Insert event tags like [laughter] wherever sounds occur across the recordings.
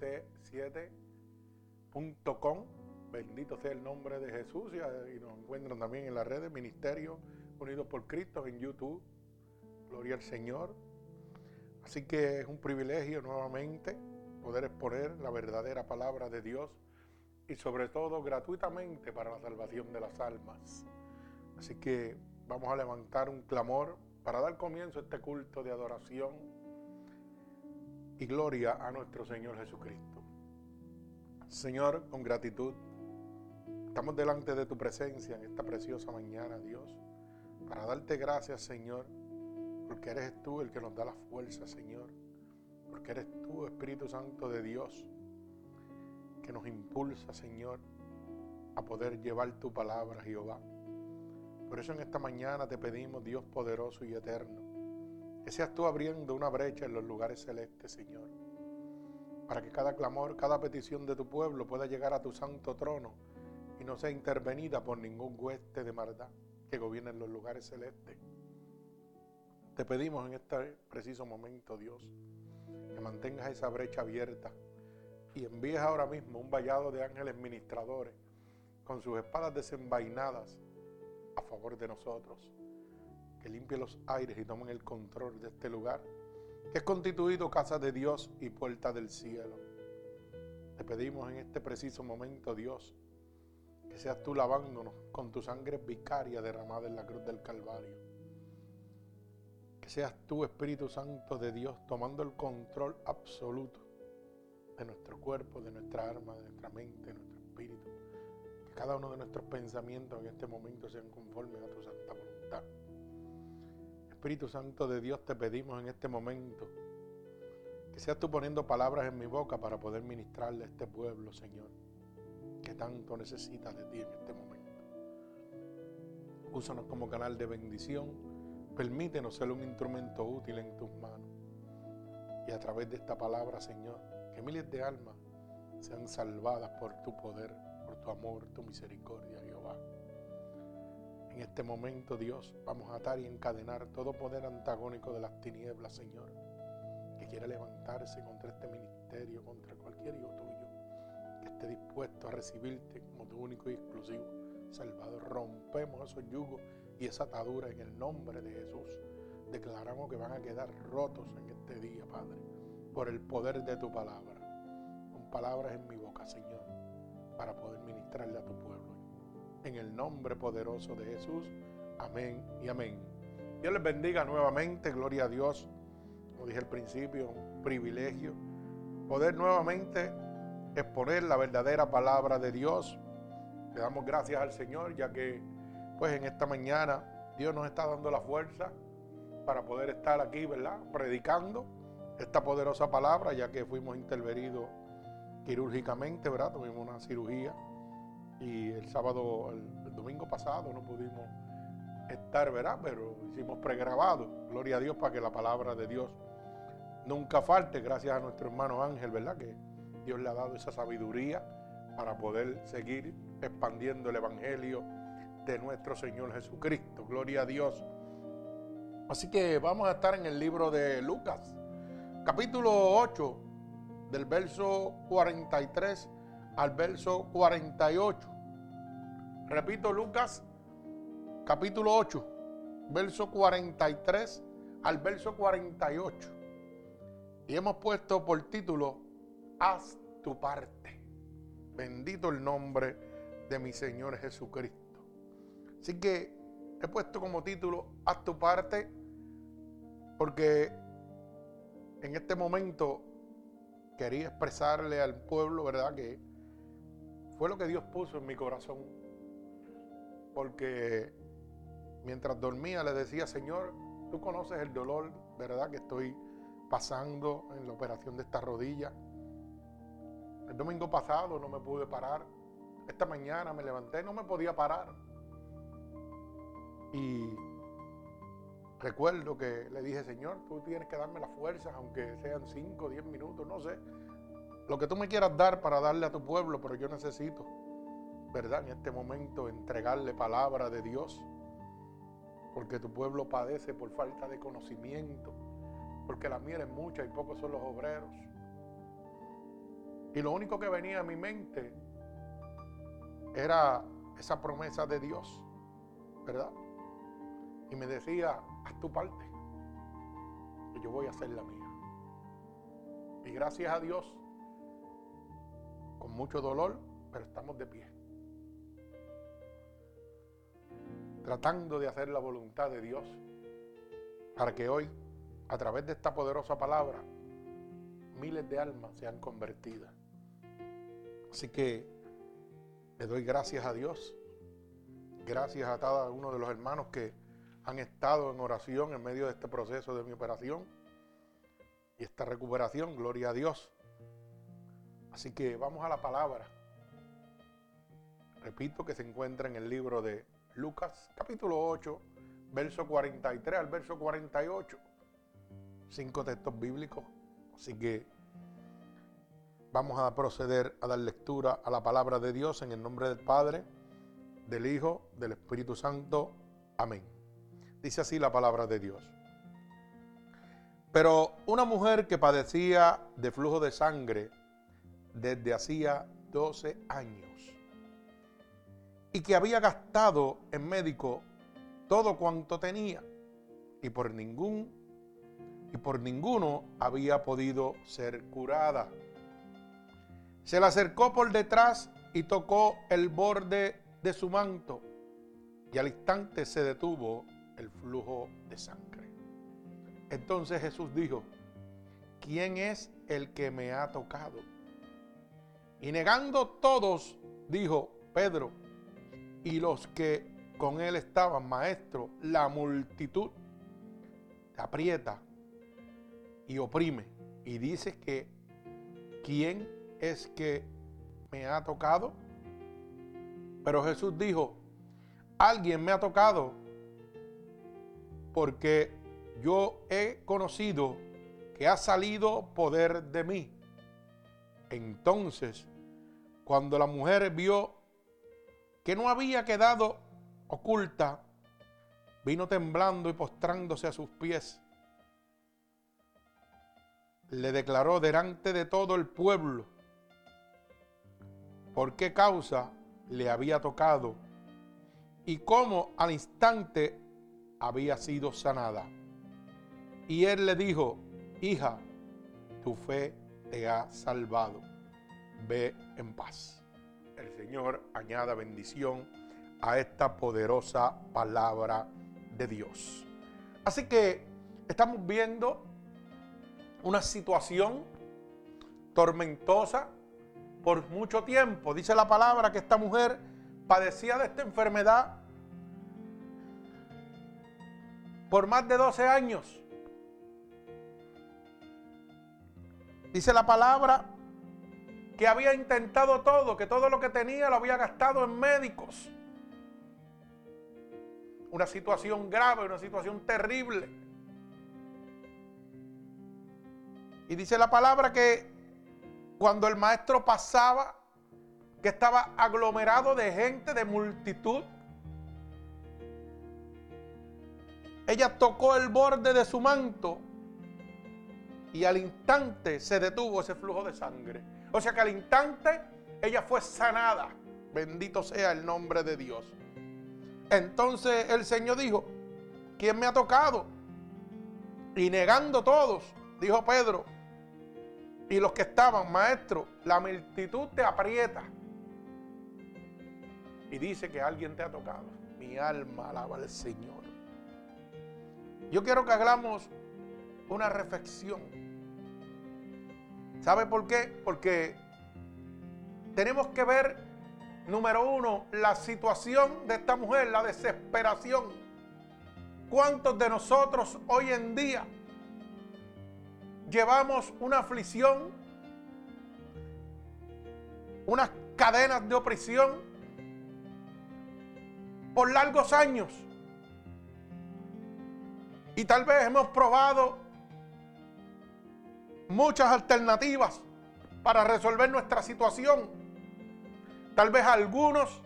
mupc7.com. Bendito sea el nombre de Jesús y, y nos encuentran también en las redes Ministerio Unidos por Cristo en YouTube. Gloria al Señor. Así que es un privilegio nuevamente poder exponer la verdadera palabra de Dios y sobre todo gratuitamente para la salvación de las almas. Así que vamos a levantar un clamor para dar comienzo a este culto de adoración y gloria a nuestro Señor Jesucristo. Señor, con gratitud, estamos delante de tu presencia en esta preciosa mañana, Dios, para darte gracias, Señor, porque eres tú el que nos da la fuerza, Señor, porque eres tú, Espíritu Santo de Dios, que nos impulsa, Señor, a poder llevar tu palabra, Jehová. Por eso en esta mañana te pedimos, Dios poderoso y eterno, que seas tú abriendo una brecha en los lugares celestes, Señor, para que cada clamor, cada petición de tu pueblo pueda llegar a tu santo trono y no sea intervenida por ningún hueste de maldad que gobierne en los lugares celestes. Te pedimos en este preciso momento, Dios, que mantengas esa brecha abierta y envíes ahora mismo un vallado de ángeles ministradores con sus espadas desenvainadas a favor de nosotros, que limpie los aires y tomen el control de este lugar, que es constituido casa de Dios y puerta del cielo. Te pedimos en este preciso momento, Dios, que seas tú lavándonos con tu sangre vicaria derramada en la cruz del Calvario seas tú, Espíritu Santo de Dios, tomando el control absoluto de nuestro cuerpo, de nuestra alma, de nuestra mente, de nuestro espíritu. Que cada uno de nuestros pensamientos en este momento sean conformes a tu santa voluntad. Espíritu Santo de Dios, te pedimos en este momento que seas tú poniendo palabras en mi boca para poder ministrarle a este pueblo, Señor, que tanto necesita de ti en este momento. Úsanos como canal de bendición Permítenos ser un instrumento útil en tus manos. Y a través de esta palabra, Señor, que miles de almas sean salvadas por tu poder, por tu amor, tu misericordia, Jehová. En este momento, Dios, vamos a atar y encadenar todo poder antagónico de las tinieblas, Señor, que quiera levantarse contra este ministerio, contra cualquier hijo tuyo, que esté dispuesto a recibirte como tu único y exclusivo Salvador. Rompemos esos yugos y esa atadura en el nombre de Jesús. Declaramos que van a quedar rotos en este día, Padre, por el poder de tu palabra. Con palabras en mi boca, Señor, para poder ministrarle a tu pueblo. En el nombre poderoso de Jesús. Amén y amén. Dios les bendiga nuevamente, gloria a Dios. Como dije al principio, un privilegio poder nuevamente exponer la verdadera palabra de Dios. Le damos gracias al Señor, ya que pues en esta mañana Dios nos está dando la fuerza para poder estar aquí, ¿verdad? Predicando esta poderosa palabra, ya que fuimos intervenidos quirúrgicamente, ¿verdad? Tuvimos una cirugía y el sábado, el, domingo pasado no pudimos estar, ¿verdad? Pero hicimos pregrabado. Gloria a Dios para que la palabra de Dios nunca falte, gracias a nuestro hermano Ángel, ¿verdad? Que Dios le ha dado esa sabiduría para poder seguir expandiendo el Evangelio de nuestro Señor Jesucristo. Gloria a Dios. Así que vamos a estar en el libro de Lucas, capítulo 8, del verso 43 al verso 48. Repito, Lucas, capítulo 8, verso 43 al verso 48. Y hemos puesto por título, Haz tu parte. Bendito el nombre de mi Señor Jesucristo. Así que he puesto como título, haz tu parte, porque en este momento quería expresarle al pueblo, ¿verdad? Que fue lo que Dios puso en mi corazón. Porque mientras dormía le decía, Señor, tú conoces el dolor, ¿verdad? Que estoy pasando en la operación de esta rodilla. El domingo pasado no me pude parar. Esta mañana me levanté no me podía parar. Y recuerdo que le dije, Señor, tú tienes que darme las fuerzas, aunque sean 5, 10 minutos, no sé. Lo que tú me quieras dar para darle a tu pueblo, pero yo necesito, ¿verdad? En este momento entregarle palabra de Dios. porque tu pueblo padece por falta de conocimiento, porque la miel es mucha y pocos son los obreros. Y lo único que venía a mi mente era esa promesa de Dios, ¿verdad? Y me decía, haz tu parte, y yo voy a hacer la mía. Y gracias a Dios, con mucho dolor, pero estamos de pie. Tratando de hacer la voluntad de Dios para que hoy, a través de esta poderosa palabra, miles de almas sean convertidas. Así que le doy gracias a Dios, gracias a cada uno de los hermanos que han estado en oración en medio de este proceso de mi operación y esta recuperación, gloria a Dios. Así que vamos a la palabra. Repito que se encuentra en el libro de Lucas capítulo 8, verso 43 al verso 48. Cinco textos bíblicos. Así que vamos a proceder a dar lectura a la palabra de Dios en el nombre del Padre, del Hijo, del Espíritu Santo. Amén. Dice así la palabra de Dios. Pero una mujer que padecía de flujo de sangre desde hacía 12 años y que había gastado en médico todo cuanto tenía y por ningún y por ninguno había podido ser curada. Se le acercó por detrás y tocó el borde de su manto y al instante se detuvo el flujo de sangre. Entonces Jesús dijo, ¿quién es el que me ha tocado? Y negando todos, dijo Pedro, y los que con él estaban, maestro, la multitud te aprieta y oprime. Y dice que, ¿quién es que me ha tocado? Pero Jesús dijo, alguien me ha tocado porque yo he conocido que ha salido poder de mí. Entonces, cuando la mujer vio que no había quedado oculta, vino temblando y postrándose a sus pies. Le declaró delante de todo el pueblo por qué causa le había tocado y cómo al instante había sido sanada. Y él le dijo, hija, tu fe te ha salvado. Ve en paz el Señor añada bendición a esta poderosa palabra de Dios. Así que estamos viendo una situación tormentosa por mucho tiempo. Dice la palabra que esta mujer padecía de esta enfermedad por más de 12 años. Dice la palabra que había intentado todo, que todo lo que tenía lo había gastado en médicos. Una situación grave, una situación terrible. Y dice la palabra que cuando el maestro pasaba, que estaba aglomerado de gente, de multitud, ella tocó el borde de su manto y al instante se detuvo ese flujo de sangre. O sea que al instante ella fue sanada. Bendito sea el nombre de Dios. Entonces el Señor dijo, ¿quién me ha tocado? Y negando todos, dijo Pedro, y los que estaban, maestro, la multitud te aprieta. Y dice que alguien te ha tocado. Mi alma alaba al Señor. Yo quiero que hagamos una reflexión ¿Sabe por qué? Porque tenemos que ver, número uno, la situación de esta mujer, la desesperación. ¿Cuántos de nosotros hoy en día llevamos una aflicción, unas cadenas de opresión por largos años? Y tal vez hemos probado muchas alternativas para resolver nuestra situación. Tal vez algunos,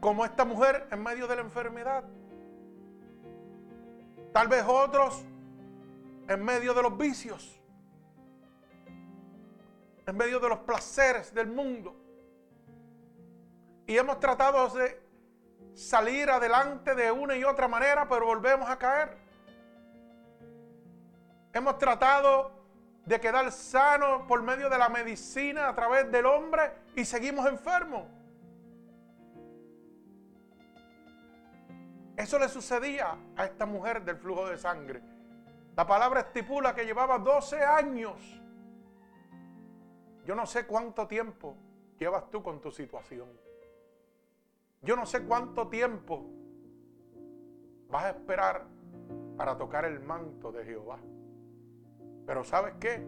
como esta mujer en medio de la enfermedad, Tal vez otros en medio de los vicios, en medio de los placeres del mundo. Y hemos tratado de salir adelante de una y otra manera, pero volvemos a caer. Hemos tratado de quedar sanos por medio de la medicina a través del hombre y seguimos enfermos. Eso le sucedía a esta mujer del flujo de sangre. La palabra estipula que llevaba 12 años. Yo no sé cuánto tiempo llevas tú con tu situación. Yo no sé cuánto tiempo vas a esperar para tocar el manto de Jehová. Pero ¿sabes qué?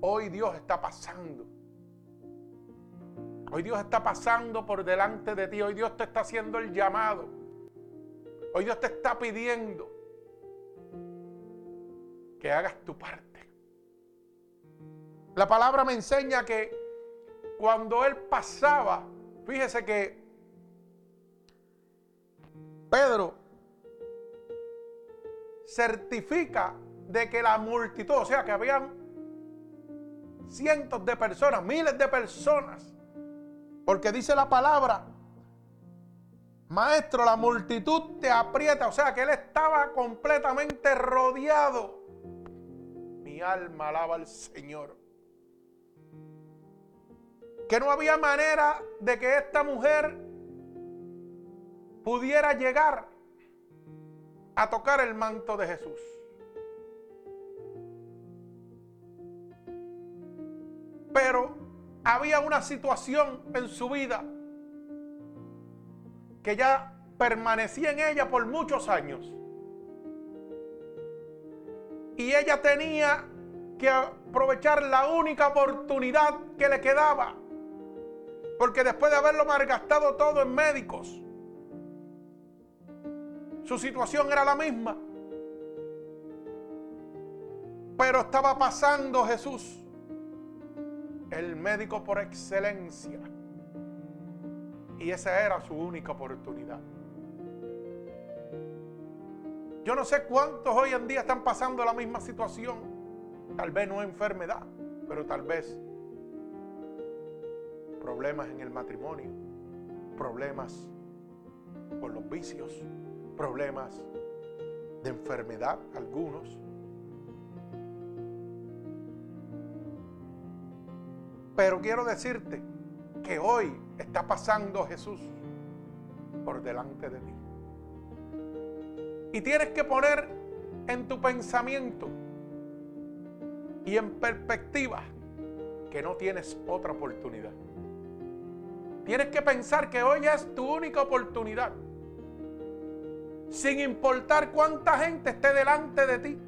Hoy Dios está pasando. Hoy Dios está pasando por delante de ti. Hoy Dios te está haciendo el llamado. Hoy Dios te está pidiendo que hagas tu parte. La palabra me enseña que cuando Él pasaba, fíjese que Pedro certifica de que la multitud, o sea que habían cientos de personas, miles de personas, porque dice la palabra, maestro, la multitud te aprieta, o sea que él estaba completamente rodeado mi alma alaba al Señor. Que no había manera de que esta mujer pudiera llegar a tocar el manto de Jesús. Pero había una situación en su vida que ya permanecía en ella por muchos años. Y ella tenía que aprovechar la única oportunidad que le quedaba. Porque después de haberlo malgastado todo en médicos, su situación era la misma. Pero estaba pasando Jesús, el médico por excelencia. Y esa era su única oportunidad. Yo no sé cuántos hoy en día están pasando la misma situación. Tal vez no enfermedad, pero tal vez problemas en el matrimonio, problemas por los vicios, problemas de enfermedad algunos. Pero quiero decirte que hoy está pasando Jesús por delante de ti. Y tienes que poner en tu pensamiento y en perspectiva que no tienes otra oportunidad. Tienes que pensar que hoy es tu única oportunidad. Sin importar cuánta gente esté delante de ti.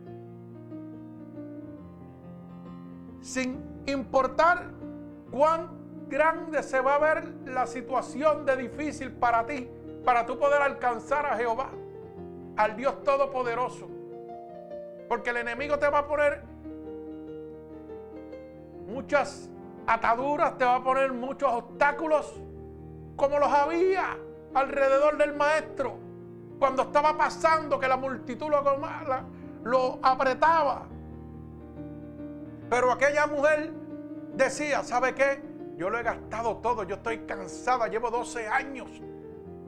Sin importar cuán grande se va a ver la situación de difícil para ti, para tú poder alcanzar a Jehová al Dios Todopoderoso. Porque el enemigo te va a poner muchas ataduras, te va a poner muchos obstáculos, como los había alrededor del maestro, cuando estaba pasando que la multitud lo, lo apretaba. Pero aquella mujer decía, ¿sabe qué? Yo lo he gastado todo, yo estoy cansada, llevo 12 años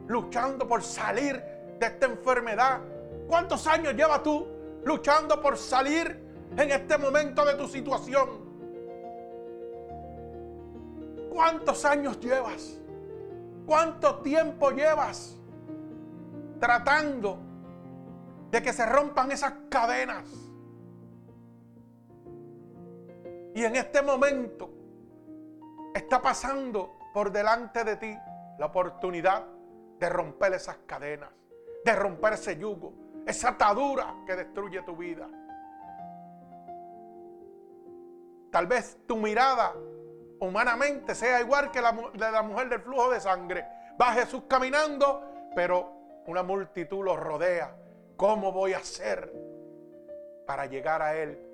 luchando por salir de esta enfermedad. ¿Cuántos años llevas tú luchando por salir en este momento de tu situación? ¿Cuántos años llevas? ¿Cuánto tiempo llevas tratando de que se rompan esas cadenas? Y en este momento está pasando por delante de ti la oportunidad de romper esas cadenas de romper ese yugo, esa atadura que destruye tu vida. Tal vez tu mirada humanamente sea igual que la de la mujer del flujo de sangre. Va Jesús caminando, pero una multitud lo rodea. ¿Cómo voy a hacer para llegar a Él?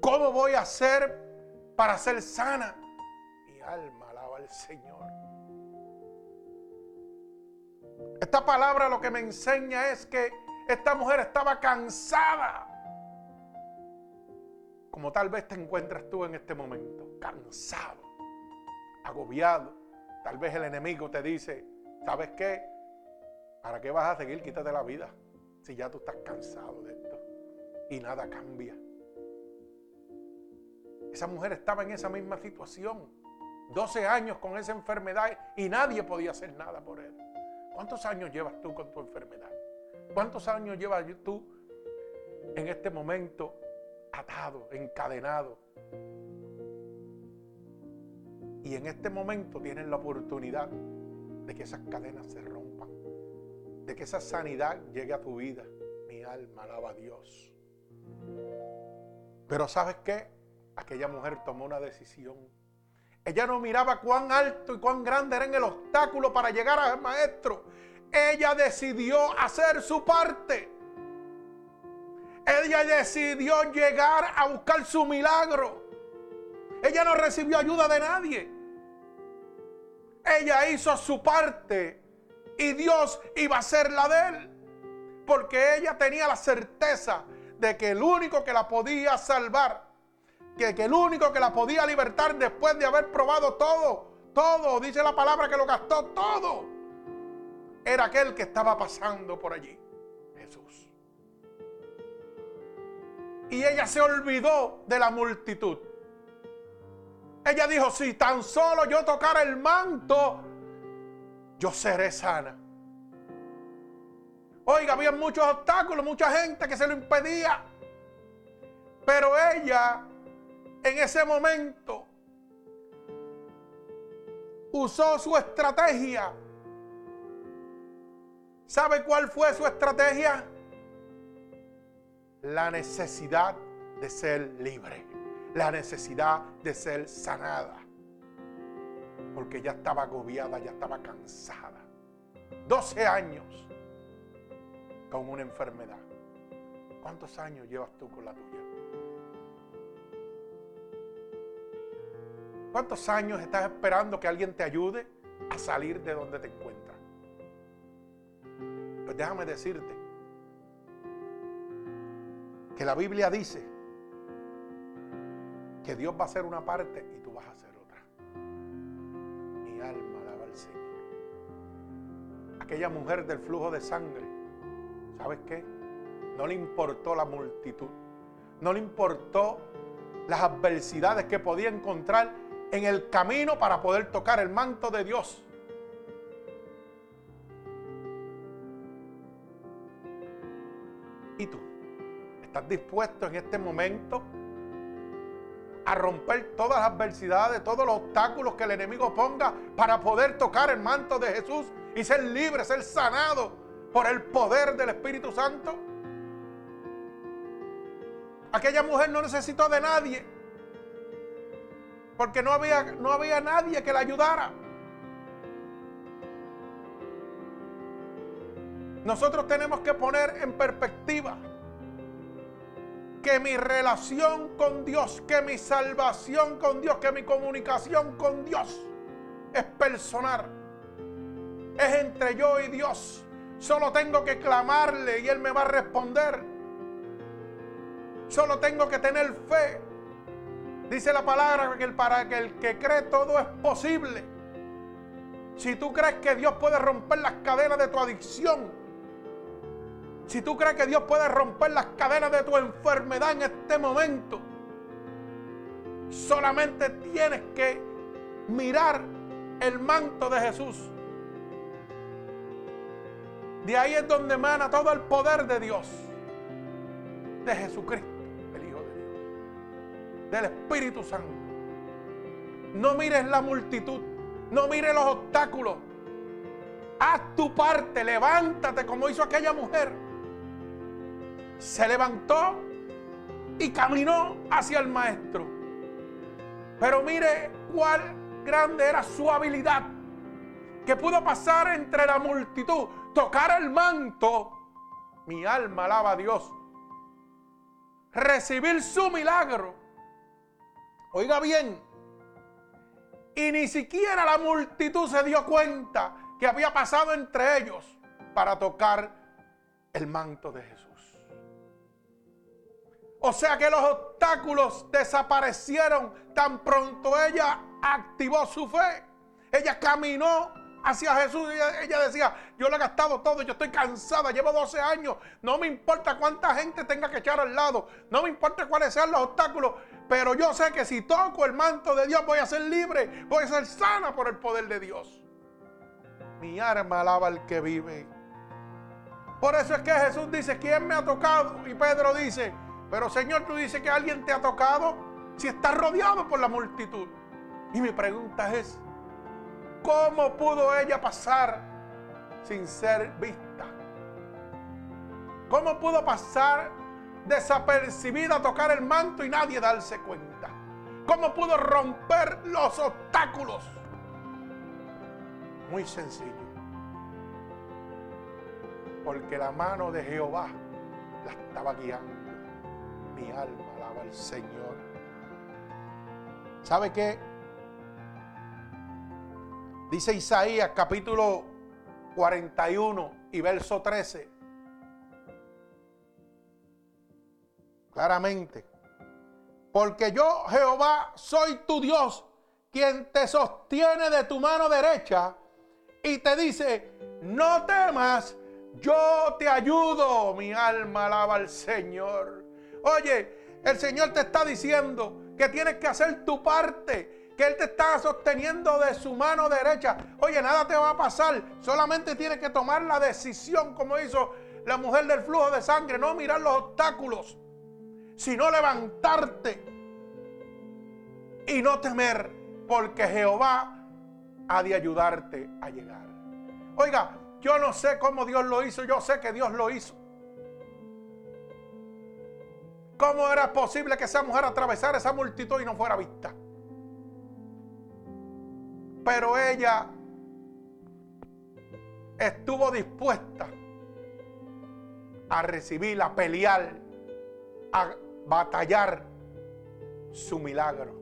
¿Cómo voy a hacer para ser sana? Mi alma alaba al Señor. Esta palabra lo que me enseña es que esta mujer estaba cansada. Como tal vez te encuentras tú en este momento, cansado, agobiado. Tal vez el enemigo te dice, ¿sabes qué? ¿Para qué vas a seguir? Quítate la vida si ya tú estás cansado de esto y nada cambia. Esa mujer estaba en esa misma situación. 12 años con esa enfermedad y nadie podía hacer nada por él. ¿Cuántos años llevas tú con tu enfermedad? ¿Cuántos años llevas tú en este momento atado, encadenado? Y en este momento tienes la oportunidad de que esas cadenas se rompan, de que esa sanidad llegue a tu vida. Mi alma alaba a Dios. Pero ¿sabes qué? Aquella mujer tomó una decisión. Ella no miraba cuán alto y cuán grande era el obstáculo para llegar al maestro. Ella decidió hacer su parte. Ella decidió llegar a buscar su milagro. Ella no recibió ayuda de nadie. Ella hizo su parte y Dios iba a ser la de él. Porque ella tenía la certeza de que el único que la podía salvar, que, el único que la podía libertar después de haber probado todo, todo, dice la palabra que lo gastó todo, era aquel que estaba pasando por allí, Jesús. Y ella se olvidó de la multitud. Ella dijo, si tan solo yo tocara el manto, yo seré sana. Oiga, había muchos obstáculos, mucha gente que se lo impedía. Pero ella, en ese momento, usó su estrategia. ¿Sabe cuál fue su estrategia? La necesidad de ser libre. La necesidad de ser sanada. Porque ya estaba agobiada, ya estaba cansada. 12 años con una enfermedad. ¿Cuántos años llevas tú con la tuya? ¿Cuántos años estás esperando que alguien te ayude a salir de donde te encuentras? Pues déjame decirte que la Biblia dice que Dios va a hacer una parte y tú vas a hacer otra. Mi alma alaba al Señor. Aquella mujer del flujo de sangre ¿sabes qué? No le importó la multitud. No le importó las adversidades que podía encontrar en el camino para poder tocar el manto de Dios. ¿Y tú? ¿Estás dispuesto en este momento a romper todas las adversidades, todos los obstáculos que el enemigo ponga para poder tocar el manto de Jesús y ser libre, ser sanado por el poder del Espíritu Santo. Aquella mujer no necesitó de nadie, porque no había, no había nadie que la ayudara. Nosotros tenemos que poner en perspectiva que mi relación con Dios, que mi salvación con Dios, que mi comunicación con Dios es personal. Es entre yo y Dios. Solo tengo que clamarle y Él me va a responder. Solo tengo que tener fe. Dice la palabra que para que el que cree todo es posible. Si tú crees que Dios puede romper las cadenas de tu adicción, si tú crees que Dios puede romper las cadenas de tu enfermedad en este momento, solamente tienes que mirar el manto de Jesús. De ahí es donde emana todo el poder de Dios, de Jesucristo, del Espíritu Santo. No mires la multitud, no mires los obstáculos. Haz tu parte, levántate como hizo aquella mujer. Se levantó y caminó hacia el maestro. Pero mire cuál grande era su habilidad que pudo pasar entre la multitud, tocar el manto, mi alma alaba a Dios, recibir su milagro. Oiga bien, y ni siquiera la multitud se dio cuenta que había pasado entre ellos. para tocar el manto de Jesús. O sea que los obstáculos desaparecieron tan pronto ella activó su fe. Ella caminó hacia Jesús. Ella, decía, yo he gastado todo, yo estoy cansada, llevo 12 años. No me importa cuánta gente tenga que echar al lado. No me importa cuáles sean los obstáculos. Pero yo sé que si toco el manto de Dios voy a ser libre, voy a ser sana por el poder de Dios. Mi alma alaba al que vive. Por eso es que Jesús dice, ¿quién me ha tocado? Y Pedro dice, pero Señor, tú dices que alguien te ha tocado si estás rodeado por la multitud. Y mi pregunta es, ¿cómo pudo ella pasar sin ser vista? ¿Cómo pudo pasar desapercibida a tocar el manto y nadie darse cuenta? ¿Cómo pudo romper los obstáculos? Muy sencillo. Porque la mano de Jehová la estaba guiando mi alma alaba al Señor. ¿Sabe qué? Dice Isaías capítulo 41 y verso 13. Claramente. Porque yo, Jehová, soy tu Dios, quien te sostiene de tu mano derecha y te dice, no temas, yo te ayudo. Mi alma alaba al Señor. Oye, el Señor te está diciendo que tienes que hacer tu parte, que Él te está sosteniendo de su mano derecha. Oye, nada te va a pasar, solamente tienes que tomar la decisión como hizo la mujer del flujo de sangre, no mirar los obstáculos, sino levantarte y no temer, porque Jehová ha de ayudarte a llegar. Oiga, yo no sé cómo Dios lo hizo, yo sé que Dios lo hizo. ¿Cómo era posible que esa mujer atravesara esa multitud y no fuera vista? Pero ella estuvo dispuesta a recibir, a pelear, a batallar su milagro.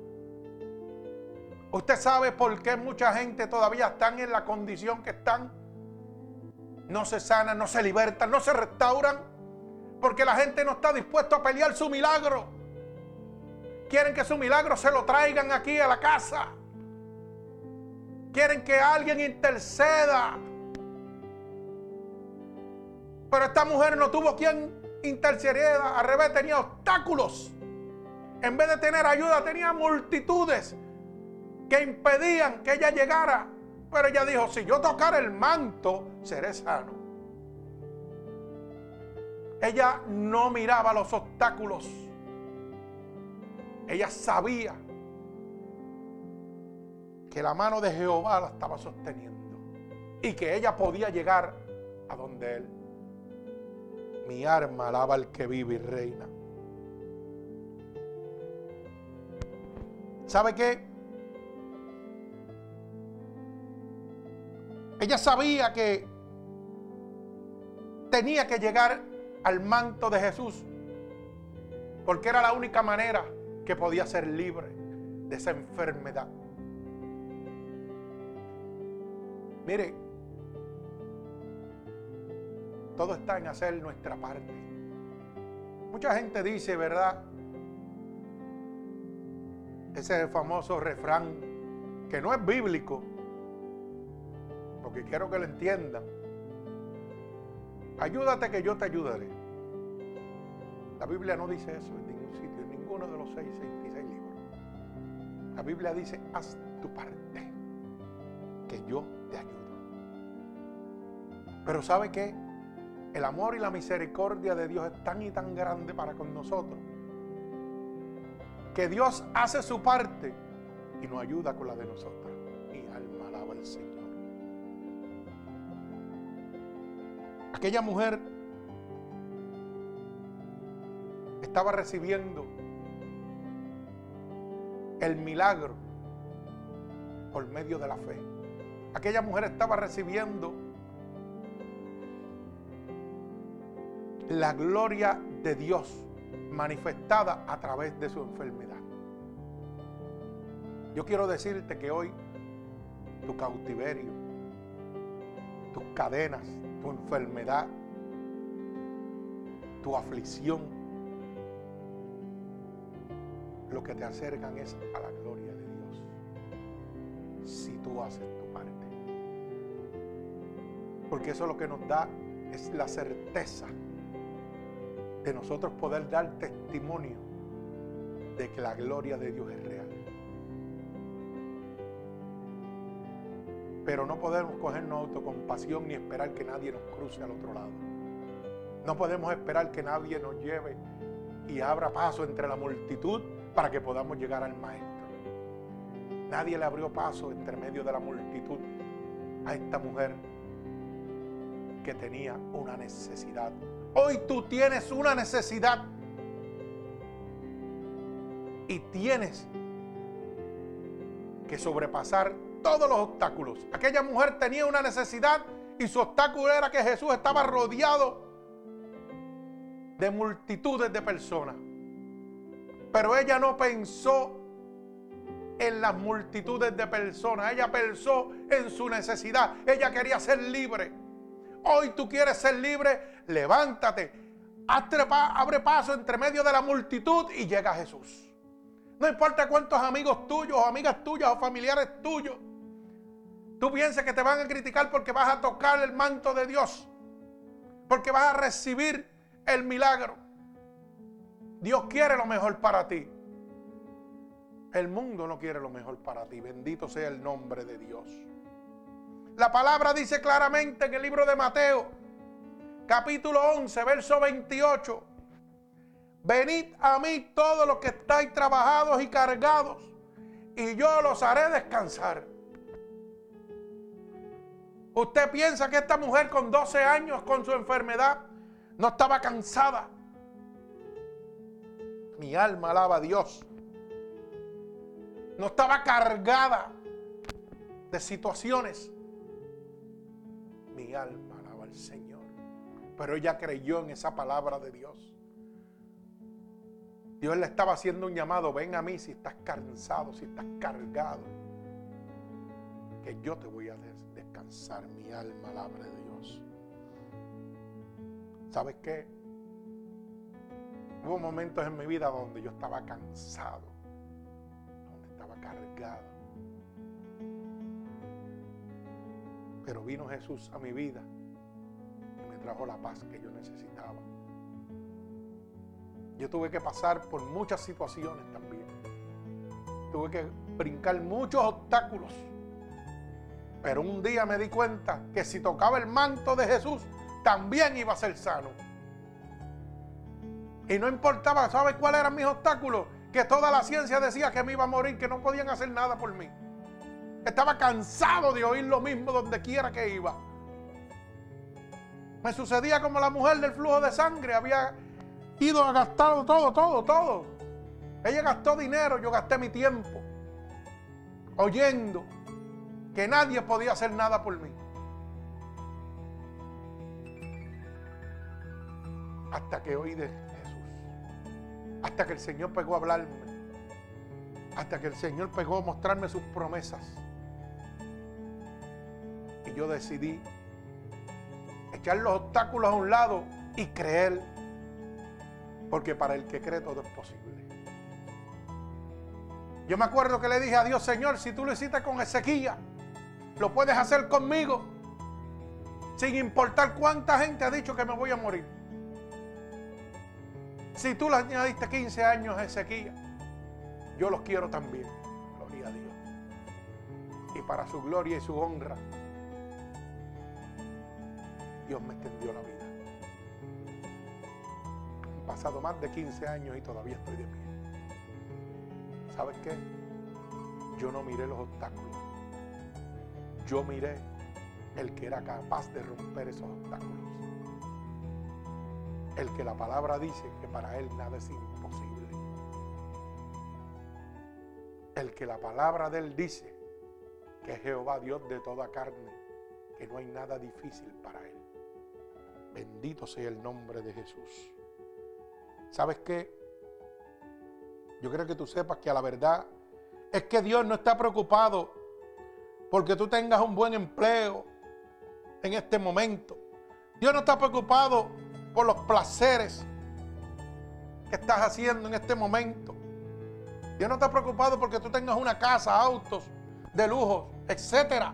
Usted sabe por qué mucha gente todavía están en la condición que están. No se sanan, no se libertan, no se restauran porque la gente no está dispuesta a pelear su milagro. Quieren que su milagro se lo traigan aquí a la casa. Quieren que alguien interceda. Pero esta mujer no tuvo quien intercediera. Al revés, tenía obstáculos. En vez de tener ayuda, tenía multitudes que impedían que ella llegara. Pero ella dijo, si yo tocar el manto, seré sano. Ella no miraba los obstáculos. Ella sabía que la mano de Jehová la estaba sosteniendo y que ella podía llegar a donde Él. Mi arma alaba al que vive y reina. ¿Sabe qué? Ella sabía que tenía que llegar al manto de Jesús, porque era la única manera que podía ser libre de esa enfermedad. Mire, todo está en hacer nuestra parte. Mucha gente dice, ¿verdad? Ese famoso refrán que no es bíblico, porque quiero que lo entiendan Ayúdate que yo te ayudaré. La Biblia no dice eso en ningún sitio, en ninguno de los 666 libros. La Biblia dice, haz tu parte, que yo te ayudo. Pero ¿sabe qué? El amor y la misericordia de Dios es tan y tan grande para con nosotros, que Dios hace su parte y nos ayuda con la de nosotros. Mi alma alaba al Señor. Aquella mujer estaba recibiendo el milagro por medio de la fe. Aquella mujer estaba recibiendo la gloria de Dios manifestada a través de su enfermedad. Yo quiero decirte que hoy tu cautiverio, tus cadenas, tu enfermedad, tu aflicción, lo que te acercan es a la gloria de Dios. Si tú haces tu parte. Porque eso lo que nos da es la certeza de nosotros poder dar testimonio de que la gloria de Dios es real. Pero no podemos cogernos autocompasión ni esperar que nadie nos cruce al otro lado. No podemos esperar que nadie nos lleve y abra paso entre la multitud para que podamos llegar al Maestro. Nadie le abrió paso entre medio de la multitud a esta mujer que tenía una necesidad. Hoy tú tienes una necesidad y tienes que sobrepasar todos los obstáculos. Aquella mujer tenía una necesidad y su obstáculo era que Jesús estaba rodeado de multitudes de personas. Pero ella no pensó en las multitudes de personas, ella pensó en su necesidad, ella quería ser libre. Hoy tú quieres ser libre, levántate, abre paso entre medio de la multitud y llega Jesús. No importa cuántos amigos tuyos o amigas tuyas o familiares tuyos Tú piensas que te van a criticar porque vas a tocar el manto de Dios. Porque vas a recibir el milagro. Dios quiere lo mejor para ti. El mundo no quiere lo mejor para ti. Bendito sea el nombre de Dios. La palabra dice claramente en el libro de Mateo, capítulo 11, verso 28. Venid a mí todos los que estáis trabajados y cargados, y yo los haré descansar. ¿Usted piensa que esta mujer con 12 años con su enfermedad no estaba cansada? Mi alma alaba a Dios. No estaba cargada de situaciones. Mi alma alaba al Señor. Pero ella creyó en esa palabra de Dios. Dios le estaba haciendo un llamado, ven a mí si estás cansado, si estás cargado, que yo te voy a mi alma alabra de Dios. ¿Sabes qué? Hubo momentos en mi vida donde yo estaba cansado, donde estaba cargado. Pero vino Jesús a mi vida y me trajo la paz que yo necesitaba. Yo tuve que pasar por muchas situaciones también. Tuve que brincar muchos obstáculos pero un día me di cuenta que si tocaba el manto de Jesús, también iba a ser sano. Y no importaba, ¿sabe cuáles eran mis obstáculos? Que toda la ciencia decía que me iba a morir, que no podían hacer nada por mí. Estaba cansado de oír lo mismo donde quiera que iba. Me sucedía como la mujer del flujo de sangre. Había ido a gastar todo, todo, todo. Ella gastó dinero, yo gasté mi tiempo. Oyendo que nadie podía hacer nada por mí. Hasta que oí de Jesús. Hasta que el Señor pegó a hablarme. Hasta que el Señor pegó a mostrarme sus promesas. Yo decidí echar los obstáculos a un lado y creer. Porque para el que cree todo es posible. Yo me acuerdo que le dije a Dios, Señor, si tú lo hiciste con Ezequiel, lo puedes hacer conmigo. Sin importar cuánta gente ha dicho que me voy a morir. Si tú le añadiste 15 años a Ezequiel, yo los quiero también. Gloria a Dios. Y para su gloria y su honra, Dios me extendió la vida. Han pasado más de 15 años y todavía estoy de pie. ¿Sabes qué? Yo no miré los obstáculos yo miré el que era capaz de romper esos obstáculos. El que la palabra dice que para él nada es imposible. El que la palabra de él dice que Jehová Dios de toda carne, que no hay nada difícil para él. Bendito sea el nombre de Jesús. ¿Sabes qué? Yo creo que tú sepas que a la verdad es que Dios no está preocupado porque tú tengas un buen empleo en este momento, Dios no está preocupado por los placeres que estás haciendo en este momento. Dios no está preocupado porque tú tengas una casa, autos de lujo, etcétera.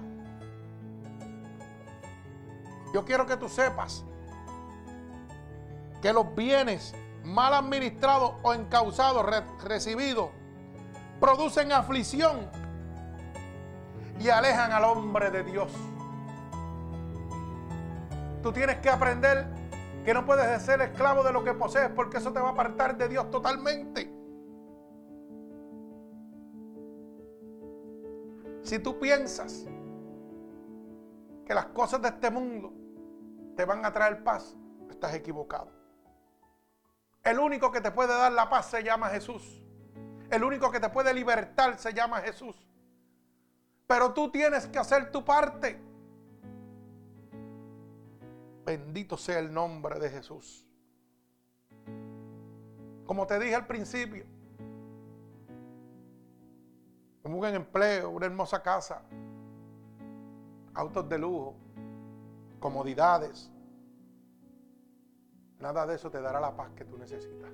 Yo quiero que tú sepas que los bienes mal administrados o encausados, recibidos, producen aflicción y alejan al hombre de Dios. Tú tienes que aprender que no puedes ser esclavo de lo que posees porque eso te va a apartar de Dios totalmente. Si tú piensas que las cosas de este mundo te van a traer paz, estás equivocado. El único que te puede dar la paz se llama Jesús. El único que te puede libertar se llama Jesús. Pero tú tienes que hacer tu parte. Bendito sea el nombre de Jesús. Como te dije al principio, un buen empleo, una hermosa casa, autos de lujo, comodidades. Nada de eso te dará la paz que tú necesitas.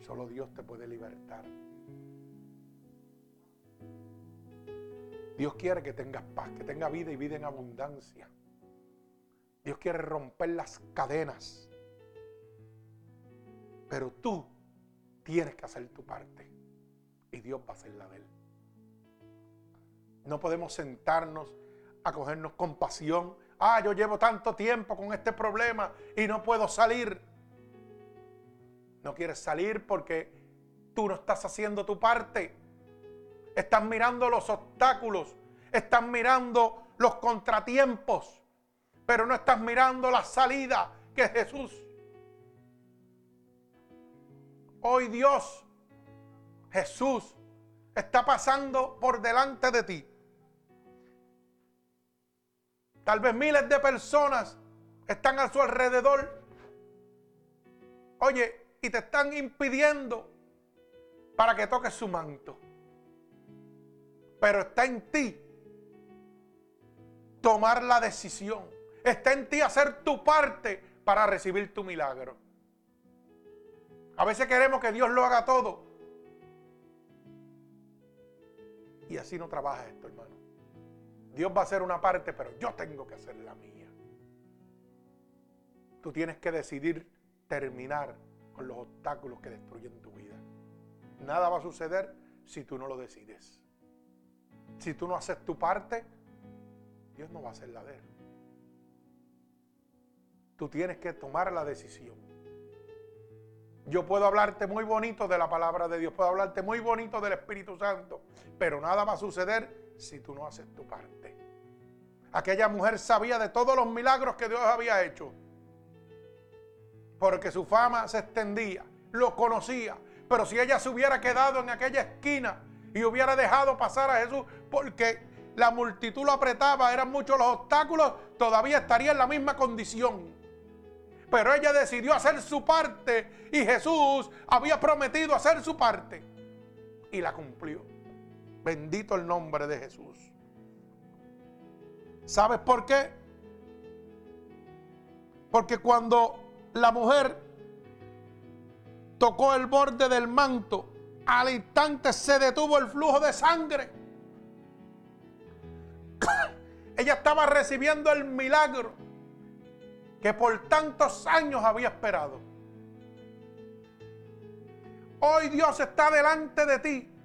Solo Dios te puede libertar. Dios quiere que tengas paz, que tengas vida y vida en abundancia. Dios quiere romper las cadenas. Pero tú tienes que hacer tu parte. Y Dios va a hacer la de él. No podemos sentarnos a cogernos compasión. Ah, yo llevo tanto tiempo con este problema y no puedo salir. No quieres salir porque tú no estás haciendo tu parte. Estás mirando los obstáculos. Estás mirando los contratiempos pero no estás mirando la salida que es Jesús. Hoy Dios, Jesús, está pasando por delante de ti. Tal vez miles de personas están a su alrededor. Oye, y te están impidiendo para que toques su manto. Pero está en ti tomar la decisión Está en ti hacer tu parte para recibir tu milagro. A veces queremos que Dios lo haga todo. Y así no trabaja esto, hermano. Dios va a hacer una parte, pero yo tengo que hacer la mía. Tú tienes que decidir terminar con los obstáculos que destruyen tu vida. Nada va a suceder si tú no lo decides. Si tú no haces tu parte, Dios no va a hacer la de él tú tienes que tomar la decisión. Yo puedo hablarte muy bonito de la palabra de Dios, puedo hablarte muy bonito del Espíritu Santo, pero nada va a suceder si tú no haces tu parte. Aquella mujer sabía de todos los milagros que Dios había hecho, porque su fama se extendía, lo conocía, pero si ella se hubiera quedado en aquella esquina y hubiera dejado pasar a Jesús, porque la multitud lo apretaba, eran muchos los obstáculos, todavía estaría en la misma condición. Pero ella decidió hacer su parte y Jesús había prometido hacer su parte y la cumplió. Bendito el nombre de Jesús. ¿Sabes por qué? Porque cuando la mujer tocó el borde del manto, al instante se detuvo el flujo de sangre. [coughs] Ella estaba recibiendo el milagro que por tantos años había esperado. Hoy Dios está delante de ti,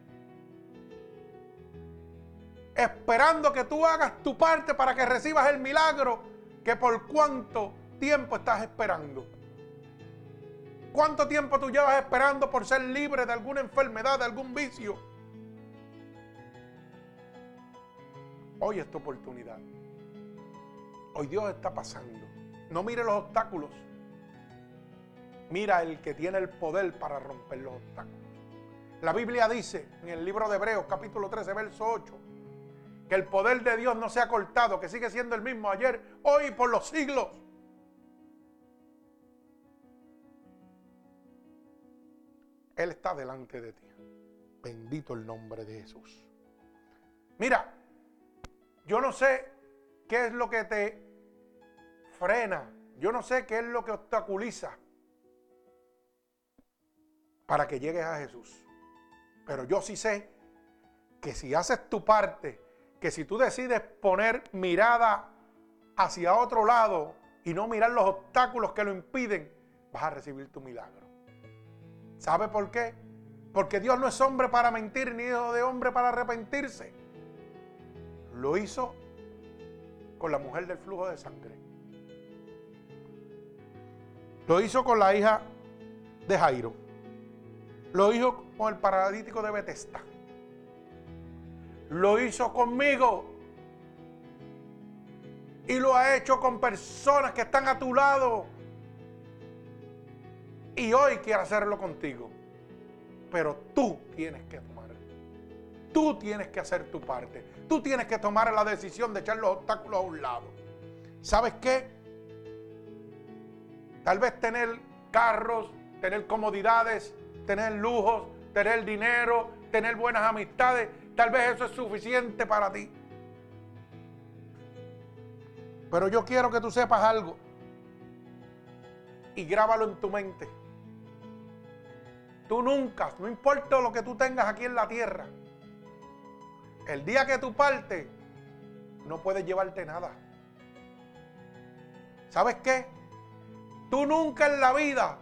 esperando que tú hagas tu parte para que recibas el milagro que por cuánto tiempo estás esperando. ¿Cuánto tiempo tú llevas esperando por ser libre de alguna enfermedad, de algún vicio? Hoy es tu oportunidad. Hoy Dios está pasando. No mire los obstáculos. Mira el que tiene el poder para romper los obstáculos. La Biblia dice en el libro de Hebreos capítulo 13, verso 8, que el poder de Dios no se ha cortado, que sigue siendo el mismo ayer, hoy y por los siglos. Él está delante de ti. Bendito el nombre de Jesús. Mira, yo no sé qué es lo que te frena. Yo no sé qué es lo que obstaculiza para que llegues a Jesús. Pero yo sí sé que si haces tu parte, que si tú decides poner mirada hacia otro lado y no mirar los obstáculos que lo impiden, vas a recibir tu milagro. ¿Sabe por qué? Porque Dios no es hombre para mentir, ni hijo de hombre para arrepentirse. Lo hizo con la mujer del flujo de sangre. Lo hizo con la hija de Jairo. Lo hizo con el paralítico de Betesda. Lo hizo conmigo. Y lo ha hecho con personas que están a tu lado. Y hoy quiere hacerlo contigo. Pero tú tienes que tomar. Tú tienes que hacer tu parte. Tú tienes que tomar la decisión de echar los obstáculos a un lado. ¿Sabes qué? Tal vez tener carros, tener comodidades, tener lujos, tener dinero, tener buenas amistades, tal vez eso es suficiente para ti. Pero yo quiero que tú sepas algo y grábalo en tu mente. Tú nunca, no importa lo que tú tengas aquí en la tierra, el día que tú partes, no puedes llevarte nada. ¿Sabes qué? Tú nunca en la vida,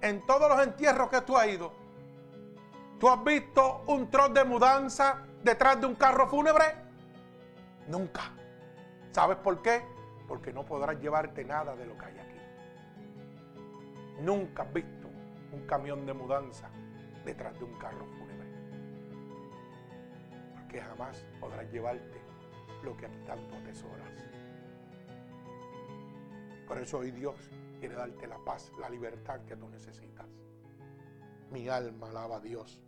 en todos los entierros que tú has ido, tú has visto un troz de mudanza detrás de un carro fúnebre. Nunca. ¿Sabes por qué? Porque no podrás llevarte nada de lo que hay aquí. Nunca has visto un camión de mudanza detrás de un carro fúnebre. Porque jamás podrás llevarte lo que aquí tanto atesoras. Por eso hoy Dios quiere darte la paz, la libertad que tú necesitas. Mi alma alaba a Dios.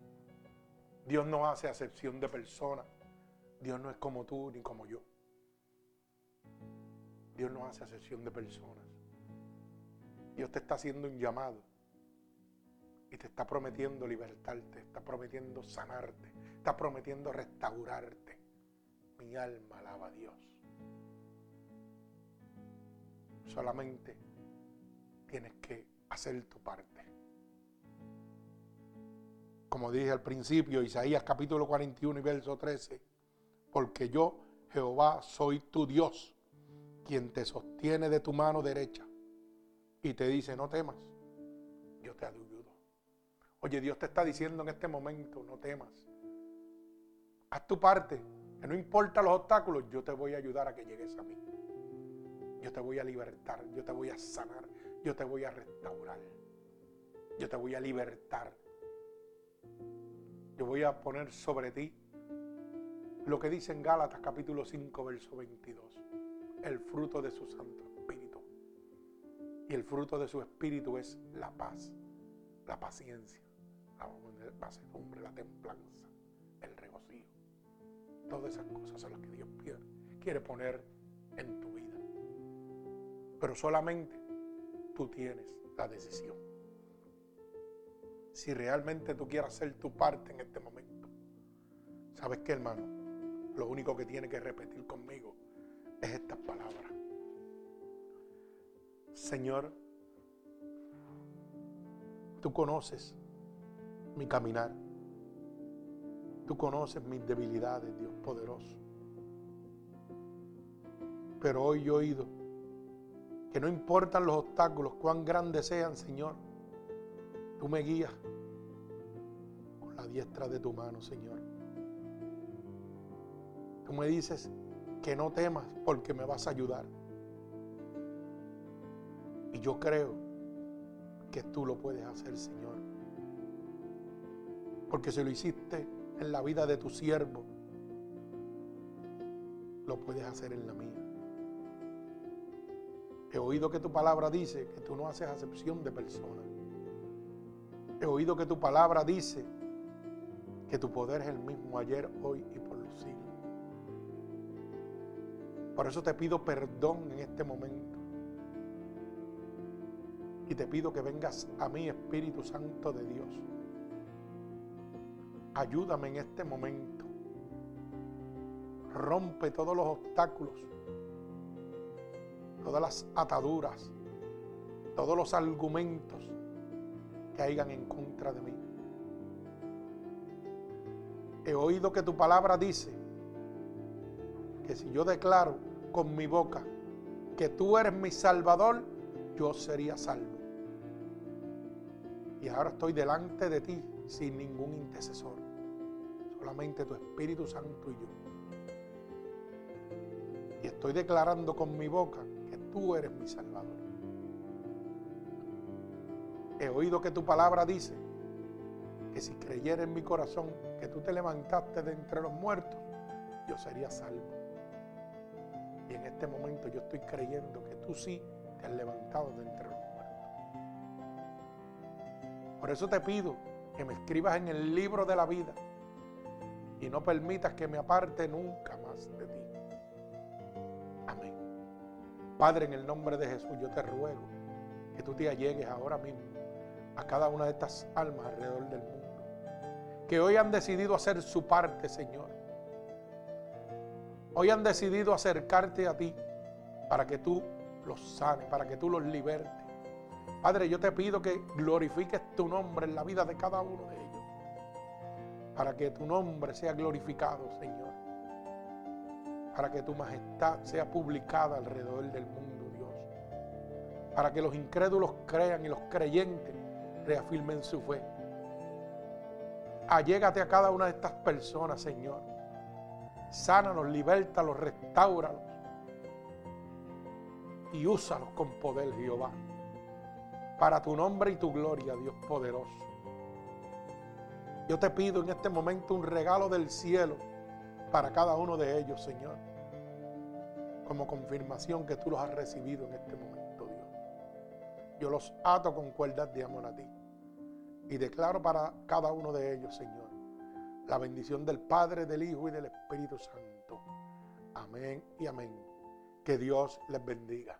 Dios no hace acepción de personas. Dios no es como tú ni como yo. Dios no hace acepción de personas. Dios te está haciendo un llamado y te está prometiendo libertarte, está prometiendo sanarte, está prometiendo restaurarte. Mi alma alaba a Dios. Solamente tienes que hacer tu parte. Como dije al principio, Isaías capítulo 41 y verso 13, porque yo, Jehová, soy tu Dios, quien te sostiene de tu mano derecha y te dice, no temas, yo te ayudo. Oye, Dios te está diciendo en este momento, no temas. Haz tu parte, que no importa los obstáculos, yo te voy a ayudar a que llegues a mí. Yo te voy a libertar, yo te voy a sanar, yo te voy a restaurar. Yo te voy a libertar. Yo voy a poner sobre ti lo que dice en Gálatas capítulo 5, verso 22. El fruto de su Santo Espíritu. Y el fruto de su Espíritu es la paz, la paciencia, la mansedumbre, la templanza, el regocijo. Todas esas cosas son las que Dios quiere poner en tu vida. Pero solamente tú tienes la decisión. Si realmente tú quieres hacer tu parte en este momento, ¿sabes qué, hermano? Lo único que tiene que repetir conmigo es estas palabras. Señor, tú conoces mi caminar. Tú conoces mis debilidades, Dios poderoso. Pero hoy yo he oído que no importan los obstáculos, cuán grandes sean, Señor, tú me guías con la diestra de tu mano, Señor. Tú me dices que no temas porque me vas a ayudar. Y yo creo que tú lo puedes hacer, Señor. Porque si lo hiciste en la vida de tu siervo, lo puedes hacer en la mía. He oído que tu palabra dice que tú no haces acepción de personas. He oído que tu palabra dice que tu poder es el mismo ayer, hoy y por los siglos. Por eso te pido perdón en este momento. Y te pido que vengas a mí, Espíritu Santo de Dios. Ayúdame en este momento. Rompe todos los obstáculos todas las ataduras, todos los argumentos hayan en contra de mí. He oído que tu palabra dice que si yo declaro con mi boca que tú eres mi salvador, yo sería salvo. Y ahora estoy delante de ti sin ningún intercesor, solamente tu Espíritu Santo y yo. Y estoy declarando con mi boca que tú eres mi salvador. He oído que tu palabra dice que si creyera en mi corazón que tú te levantaste de entre los muertos, yo sería salvo. Y en este momento yo estoy creyendo que tú sí te has levantado de entre los muertos. Por eso te pido que me escribas en el libro de la vida y no permitas que me aparte nunca más de ti. Amén. Padre, en el nombre de Jesús yo te ruego que tú te allegues ahora mismo a cada una de estas almas alrededor del mundo que hoy han decidido hacer su parte, Señor. Hoy han decidido acercarte a ti para que tú los sanes, para que tú los libertes. Padre, yo te pido que glorifiques tu nombre en la vida de cada uno de ellos, para que tu nombre sea glorificado, Señor, para que tu majestad sea publicada alrededor del mundo, Dios, para que los incrédulos crean y los creyentes reafirmen su fe Allégate a cada una de estas personas, Señor. Sánalos, libértalos, restauralos. Y úsalos con poder, Jehová. Para tu nombre y tu gloria, Dios poderoso. Yo te pido en este momento un regalo del cielo para cada uno de ellos, Señor. Como confirmación que tú los has recibido en este momento. Yo los ato con cuerdas de amor a ti. Y declaro para cada uno de ellos, Señor, la bendición del Padre, del Hijo y del Espíritu Santo. Amén y amén. Que Dios les bendiga.